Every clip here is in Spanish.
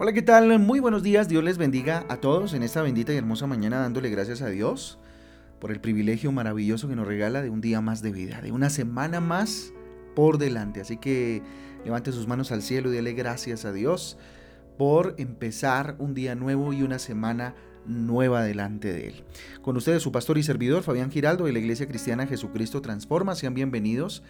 Hola, ¿qué tal? Muy buenos días. Dios les bendiga a todos en esta bendita y hermosa mañana dándole gracias a Dios por el privilegio maravilloso que nos regala de un día más de vida, de una semana más por delante. Así que levante sus manos al cielo y dele gracias a Dios por empezar un día nuevo y una semana nueva delante de Él. Con ustedes su pastor y servidor Fabián Giraldo de la Iglesia Cristiana Jesucristo Transforma. Sean bienvenidos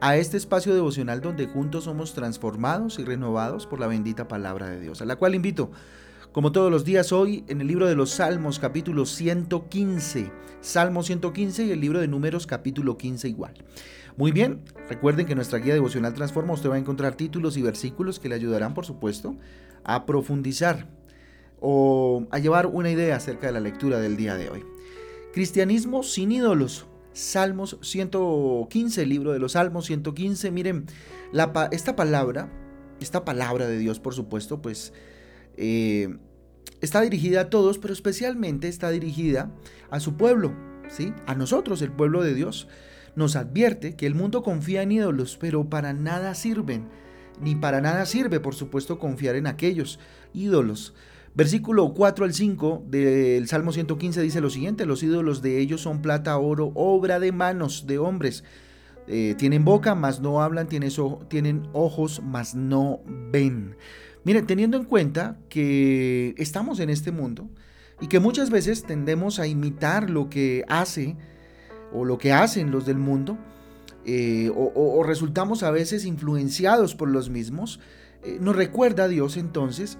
a este espacio devocional donde juntos somos transformados y renovados por la bendita palabra de Dios, a la cual invito, como todos los días hoy, en el libro de los Salmos capítulo 115, Salmo 115 y el libro de Números capítulo 15 igual. Muy bien, recuerden que nuestra guía devocional Transforma usted va a encontrar títulos y versículos que le ayudarán, por supuesto, a profundizar o a llevar una idea acerca de la lectura del día de hoy. Cristianismo sin ídolos. Salmos 115, el libro de los Salmos 115. Miren, esta palabra, esta palabra de Dios, por supuesto, pues eh, está dirigida a todos, pero especialmente está dirigida a su pueblo, ¿sí? A nosotros, el pueblo de Dios. Nos advierte que el mundo confía en ídolos, pero para nada sirven. Ni para nada sirve, por supuesto, confiar en aquellos ídolos. Versículo 4 al 5 del Salmo 115 dice lo siguiente, los ídolos de ellos son plata, oro, obra de manos de hombres. Eh, tienen boca, mas no hablan, tienen, ojos, mas no ven. Miren, teniendo en cuenta que estamos en este mundo y que muchas veces tendemos a imitar lo que hace o lo que hacen los del mundo, eh, o, resultamos a veces influenciados por los mismos, eh, nos recuerda Dios entonces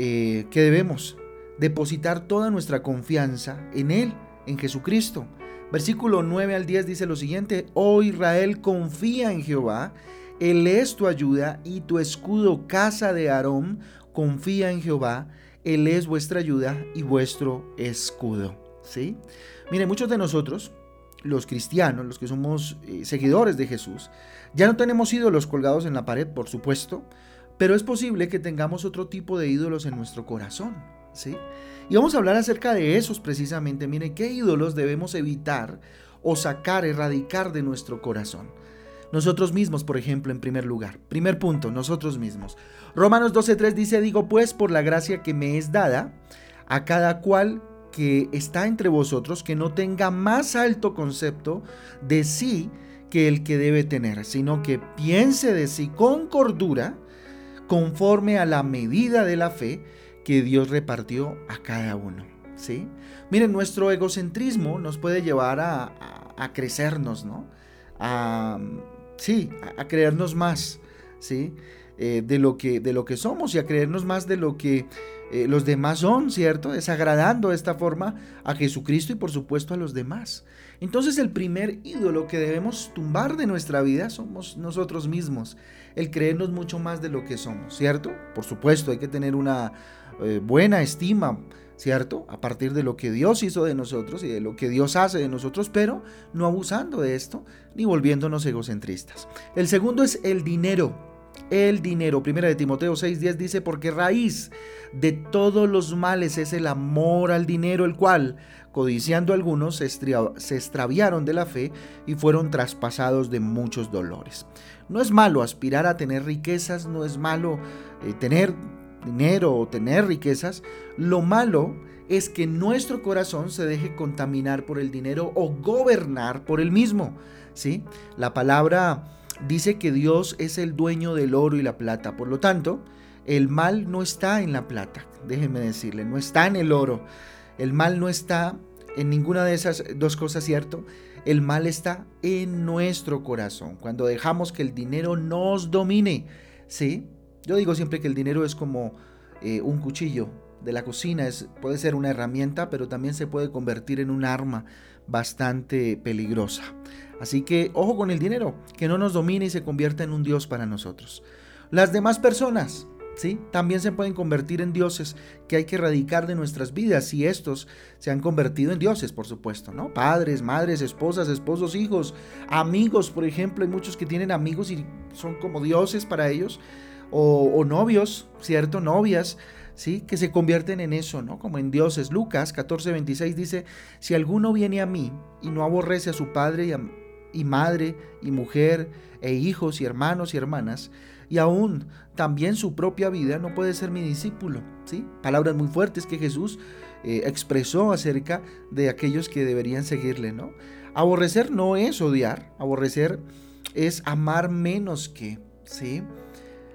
eh, que debemos depositar toda nuestra confianza en Él, en Jesucristo. Versículo 9 al 10 dice lo siguiente, oh Israel, confía en Jehová, Él es tu ayuda y tu escudo, casa de Aarón, confía en Jehová, Él es vuestra ayuda y vuestro escudo. ¿Sí? Mire, muchos de nosotros, los cristianos, los que somos eh, seguidores de Jesús, ya no tenemos ídolos colgados en la pared, por supuesto, pero es posible que tengamos otro tipo de ídolos en nuestro corazón, ¿sí? Y vamos a hablar acerca de esos precisamente. Miren, ¿qué ídolos debemos evitar o sacar, erradicar de nuestro corazón? Nosotros mismos, por ejemplo, en primer lugar. Primer punto, nosotros mismos. Romanos 12.3 dice, digo pues, por la gracia que me es dada, a cada cual que está entre vosotros, que no tenga más alto concepto de sí que el que debe tener, sino que piense de sí con cordura, conforme a la medida de la fe que Dios repartió a cada uno. ¿sí? Miren, nuestro egocentrismo nos puede llevar a, crecernos, ¿no? A, sí, a, creernos más, ¿sí? Eh, de, lo que, de lo que somos y a creernos más de lo que eh, los demás son, ¿cierto? Desagradando de esta forma a Jesucristo y por supuesto a los demás. Entonces el primer ídolo que debemos tumbar de nuestra vida somos nosotros mismos, el creernos mucho más de lo que somos, ¿cierto? Por supuesto, hay que tener una eh, buena estima, ¿cierto? A partir de lo que Dios hizo de nosotros y de lo que Dios hace de nosotros, pero no abusando de esto ni volviéndonos egocentristas. El segundo es el dinero el dinero. Primera de Timoteo 6:10 dice, porque raíz de todos los males es el amor al dinero, el cual, codiciando algunos, se, extraviaron de la fe y fueron traspasados de muchos dolores. No es malo aspirar a tener riquezas, no es malo eh, tener dinero o tener riquezas. Lo malo es que nuestro corazón se deje contaminar por el dinero o gobernar por el mismo. ¿sí? La palabra dice que Dios es el dueño del oro y la plata. Por lo tanto, el mal no está en la plata, déjenme decirle, no está en el oro. El mal no está en ninguna de esas dos cosas, ¿cierto? El mal está en nuestro corazón, cuando dejamos que el dinero nos domine, ¿sí? Yo digo siempre que el dinero es como eh, un cuchillo de la cocina, es, puede ser una herramienta, pero también se puede convertir en un arma bastante peligrosa. Así que ojo con el dinero, que no nos domine y se convierta en un Dios para nosotros. Las demás personas, ¿sí? También se pueden convertir en dioses que hay que erradicar de nuestras vidas y estos se han convertido en dioses, por supuesto, ¿no? Padres, madres, esposas, esposos, hijos, amigos, por ejemplo, hay muchos que tienen amigos y son como dioses para ellos, o, o novios, ¿cierto? Novias, ¿sí? Que se convierten en eso, ¿no? Como en dioses. Lucas 14:26 dice, si alguno viene a mí y no aborrece a su padre y a, y madre y mujer e hijos y hermanos y hermanas, y aún también su propia vida, no puede ser mi discípulo. ¿sí? Palabras muy fuertes que Jesús eh, expresó acerca de aquellos que deberían seguirle. ¿no? Aborrecer no es odiar, aborrecer es amar menos que. ¿sí?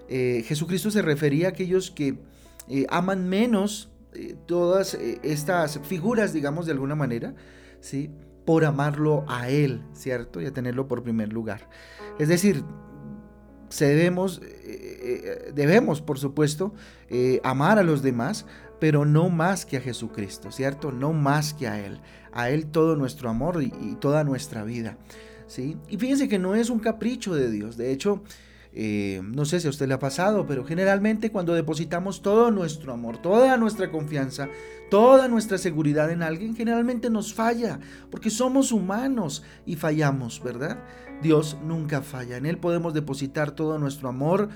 Eh, Jesucristo se refería a aquellos que eh, aman menos todas estas figuras, digamos de alguna manera, ¿sí? por amarlo a Él, ¿cierto? Y a tenerlo por primer lugar. Es decir, debemos, eh, eh, debemos, por supuesto, eh, amar a los demás, pero no más que a Jesucristo, ¿cierto? No más que a Él. A Él todo nuestro amor y, y toda nuestra vida, ¿sí? Y fíjense que no es un capricho de Dios. De hecho, eh, no sé si a usted le ha pasado, pero generalmente cuando depositamos todo nuestro amor, toda nuestra confianza, toda nuestra seguridad en alguien, generalmente nos falla, porque somos humanos y fallamos, ¿verdad? Dios nunca falla, en Él podemos depositar todo nuestro amor,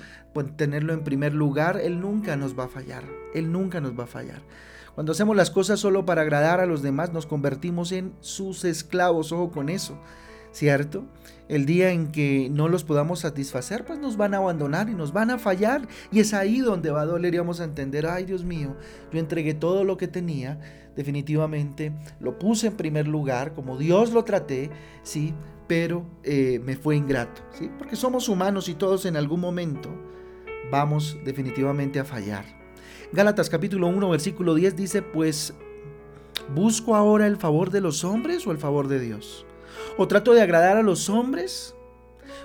tenerlo en primer lugar, Él nunca nos va a fallar, Él nunca nos va a fallar. Cuando hacemos las cosas solo para agradar a los demás, nos convertimos en sus esclavos, ojo con eso. ¿Cierto? El día en que no los podamos satisfacer, pues nos van a abandonar y nos van a fallar. Y es ahí donde va a doler y vamos a entender, ay Dios mío, yo entregué todo lo que tenía, definitivamente lo puse en primer lugar, como Dios lo traté, sí, pero eh, me fue ingrato, ¿sí? Porque somos humanos y todos en algún momento vamos definitivamente a fallar. Gálatas capítulo 1, versículo 10 dice, pues, ¿busco ahora el favor de los hombres o el favor de Dios? ¿O trato de agradar a los hombres?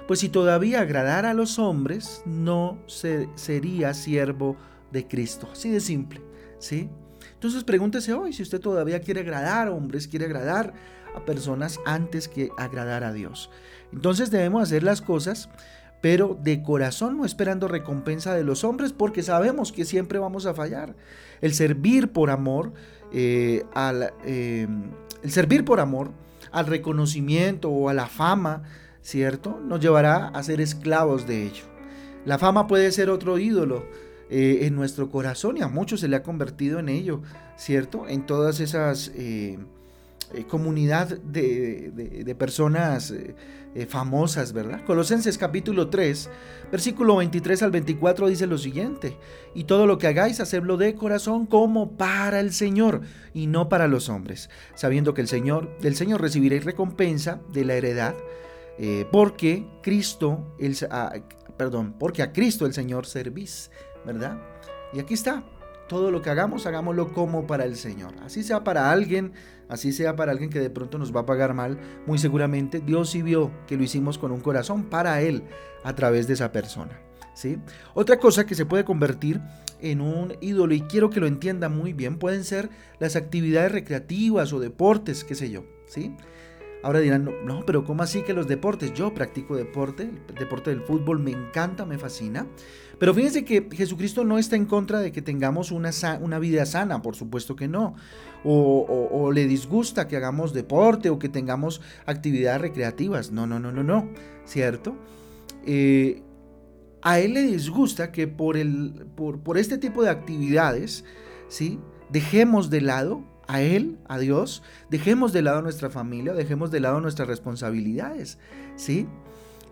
Pues si todavía agradara a los hombres, no sería siervo de Cristo. Así de simple, ¿sí? Entonces pregúntese hoy si usted todavía quiere agradar a hombres, quiere agradar a personas antes que agradar a Dios. Entonces debemos hacer las cosas, pero de corazón, no esperando recompensa de los hombres, porque sabemos que siempre vamos a fallar. El servir por amor, eh, al, eh, el servir por amor al reconocimiento o a la fama, ¿cierto? Nos llevará a ser esclavos de ello. La fama puede ser otro ídolo eh, en nuestro corazón y a muchos se le ha convertido en ello, ¿cierto? En todas esas eh, eh, comunidad de, personas famosas, ¿verdad? Colosenses capítulo 3, versículo 23 al 24 dice lo siguiente, y todo lo que hagáis, hacedlo de corazón como para el Señor y no para los hombres, sabiendo que el Señor, del Señor recibiréis recompensa de la heredad, porque Cristo, el, perdón, porque a Cristo el Señor servís, ¿verdad? Y aquí está, todo lo que hagamos, hagámoslo como para el Señor. Así sea para alguien, así sea para alguien que de pronto nos va a pagar mal, muy seguramente Dios sí vio que lo hicimos con un corazón para Él a través de esa persona. ¿sí? Otra cosa que se puede convertir en un ídolo, y quiero que lo entienda muy bien, pueden ser las actividades recreativas o deportes, qué sé yo. ¿sí? Ahora dirán, no, pero ¿cómo así que los deportes? Yo practico deporte, el deporte del fútbol me encanta, me fascina. Pero fíjense que Jesucristo no está en contra de que tengamos una, una vida sana, por supuesto que no. O, le disgusta que hagamos deporte o que tengamos actividades recreativas. No, no, no, no, no, ¿cierto? Eh, a él le disgusta que por, el, por, por este tipo de actividades, ¿sí? Dejemos de lado a Él, a Dios, dejemos de lado nuestra familia, dejemos de lado nuestras responsabilidades, ¿sí?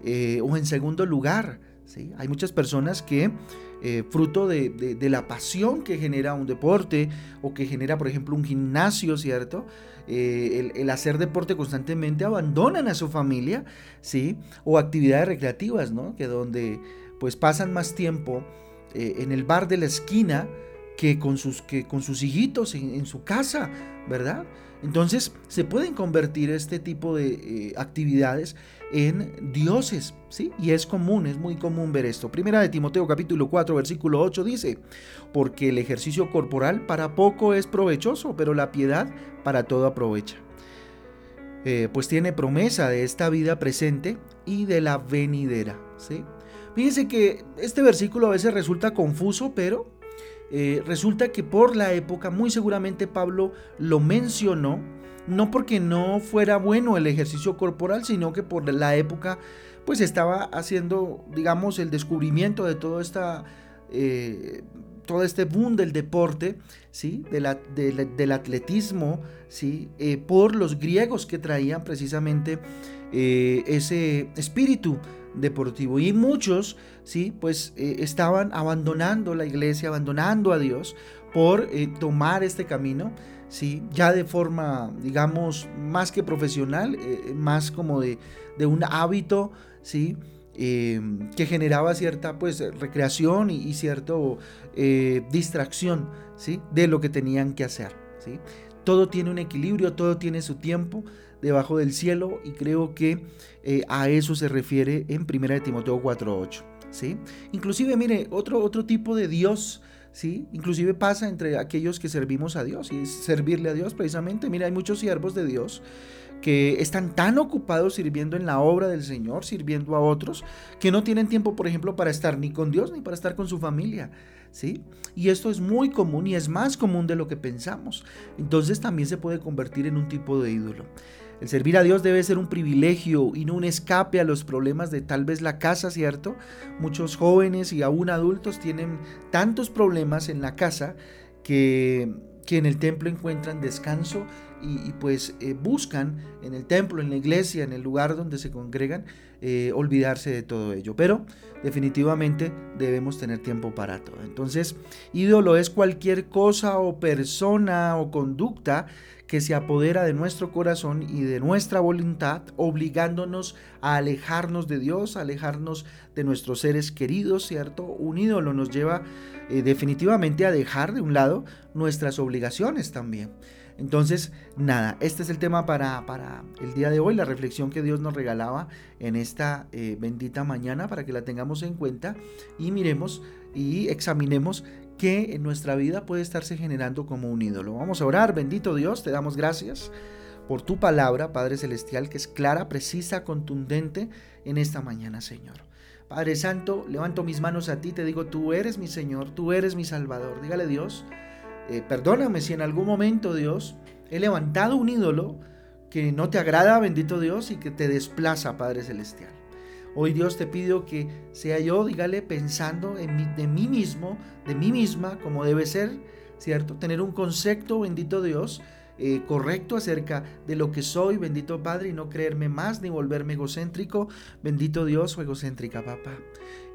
Eh, o en segundo lugar, ¿sí? Hay muchas personas que, eh, fruto de, la pasión que genera un deporte o que genera, por ejemplo, un gimnasio, ¿cierto? Eh, el, hacer deporte constantemente abandonan a su familia, ¿sí? O actividades recreativas, ¿no? Que donde pues pasan más tiempo en el bar de la esquina, que con sus, que con sus hijitos en, su casa, ¿verdad? Entonces se pueden convertir este tipo de eh, actividades en dioses, ¿sí? Y es común, es muy común ver esto. Primera de Timoteo capítulo 4 versículo 8 dice, porque el ejercicio corporal para poco es provechoso, pero la piedad para todo aprovecha. Eh, pues tiene promesa de esta vida presente y de la venidera, ¿sí? Fíjense que este versículo a veces resulta confuso, pero eh, resulta que por la época, muy seguramente Pablo lo mencionó, no porque no fuera bueno el ejercicio corporal, sino que por la época, pues estaba haciendo, digamos, el descubrimiento de todo esta... Eh, todo este boom del deporte, ¿sí? del atletismo, ¿sí? Eh, por los griegos que traían precisamente eh, ese espíritu deportivo. Y muchos, sí, pues eh, estaban abandonando la iglesia, abandonando a Dios por eh, tomar este camino, sí, ya de forma, digamos, más que profesional, más como de, un hábito, sí. que generaba cierta pues recreación y, y cierta distracción ¿sí? de lo que tenían que hacer. ¿sí? Todo tiene un equilibrio, todo tiene su tiempo debajo del cielo y creo que eh, a eso se refiere en 1 Timoteo 4.8. ¿sí? Inclusive, mire, otro, otro tipo de Dios, ¿sí? inclusive pasa entre aquellos que servimos a Dios y es servirle a Dios precisamente. Mira, hay muchos siervos de Dios que están tan ocupados sirviendo en la obra del Señor, sirviendo a otros, que no tienen tiempo, por ejemplo, para estar ni con Dios ni para estar con su familia. ¿Sí? Y esto es muy común y es más común de lo que pensamos. Entonces también se puede convertir en un tipo de ídolo. El servir a Dios debe ser un privilegio y no un escape a los problemas de tal vez la casa, ¿cierto? Muchos jóvenes y aún adultos tienen tantos problemas en la casa que, que en el templo encuentran descanso y, pues eh, buscan en el templo, en la iglesia, en el lugar donde se congregan, eh, olvidarse de todo ello. Pero definitivamente debemos tener tiempo para todo. Entonces, ídolo es cualquier cosa o persona o conducta que se apodera de nuestro corazón y de nuestra voluntad, obligándonos a alejarnos de Dios, a alejarnos de nuestros seres queridos, ¿cierto? Un ídolo nos lleva eh, definitivamente a dejar de un lado nuestras obligaciones también. Entonces, nada, este es el tema para, para, el día de hoy, la reflexión que Dios nos regalaba en esta eh, bendita mañana para que la tengamos en cuenta y miremos y examinemos qué en nuestra vida puede estarse generando como un ídolo. Vamos a orar, bendito Dios, te damos gracias por tu palabra, Padre Celestial, que es clara, precisa, contundente en esta mañana, Señor. Padre Santo, levanto mis manos a ti, te digo, tú eres mi Señor, tú eres mi Salvador. Dígale Dios, eh, perdóname si en algún momento, Dios, he levantado un ídolo que no te agrada, bendito Dios, y que te desplaza, Padre Celestial. Hoy Dios te pido que sea yo, dígale, pensando en mí, de mí mismo, de mí misma, como debe ser, ¿cierto? Tener un concepto, bendito Dios, eh, correcto acerca de lo que soy, bendito Padre, y no creerme más ni volverme egocéntrico, bendito Dios o egocéntrica, papá.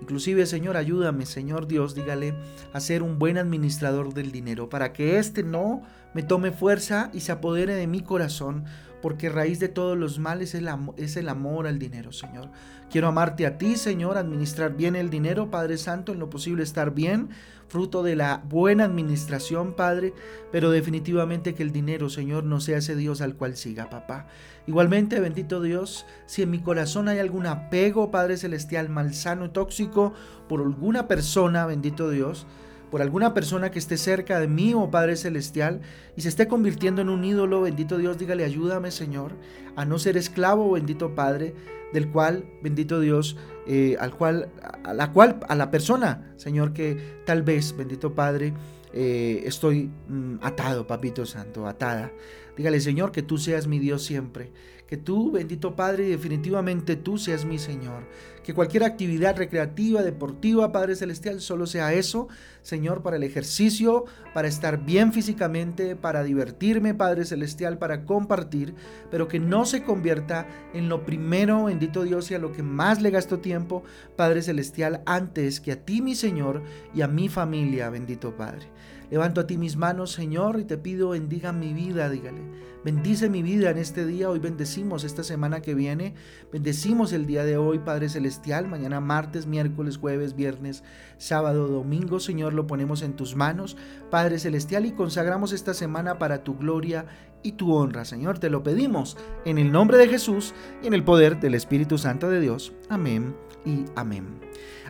Inclusive, Señor, ayúdame, Señor Dios, dígale, a ser un buen administrador del dinero, para que éste no me tome fuerza y se apodere de mi corazón, porque raíz de todos los males es el, amor al dinero, Señor. Quiero amarte a ti, Señor, administrar bien el dinero, Padre Santo, en lo posible estar bien, fruto de la buena administración, Padre, pero definitivamente que el dinero, Señor, no sea ese Dios al cual siga, papá. Igualmente, bendito Dios, si en mi corazón hay algún apego, Padre Celestial, malsano, tóxico, por alguna persona, bendito Dios, por alguna persona que esté cerca de mí, oh Padre Celestial, y se esté convirtiendo en un ídolo, bendito Dios, dígale, ayúdame, Señor, a no ser esclavo, bendito Padre, del cual, bendito Dios, eh, al cual, a la cual, a la persona, Señor, que tal vez, bendito Padre, eh, estoy mm, atado, Papito Santo, atada. Dígale, Señor, que tú seas mi Dios siempre. Que tú, bendito Padre, definitivamente tú seas mi Señor. Que cualquier actividad recreativa, deportiva, Padre Celestial, solo sea eso, Señor, para el ejercicio, para estar bien físicamente, para divertirme, Padre Celestial, para compartir, pero que no se convierta en lo primero, bendito Dios, y a lo que más le gasto tiempo, Padre Celestial, antes que a ti, mi Señor, y a mi familia, bendito Padre. Levanto a ti mis manos, Señor, y te pido bendiga mi vida, dígale. Bendice mi vida en este día. Hoy bendecimos esta semana que viene. Bendecimos el día de hoy, Padre Celestial. Mañana martes, miércoles, jueves, viernes, sábado, domingo. Señor, lo ponemos en tus manos, Padre Celestial, y consagramos esta semana para tu gloria y tu honra. Señor, te lo pedimos en el nombre de Jesús y en el poder del Espíritu Santo de Dios. Amén y amén.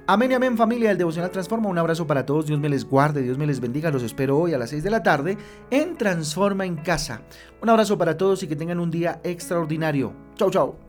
Amén y amén familia del Devocional Transforma. Un abrazo para todos. Dios me les guarde, Dios me les bendiga. Los espero hoy a las 6 de la tarde en Transforma en Casa. Un abrazo para todos y que tengan un día extraordinario. Chau, chau.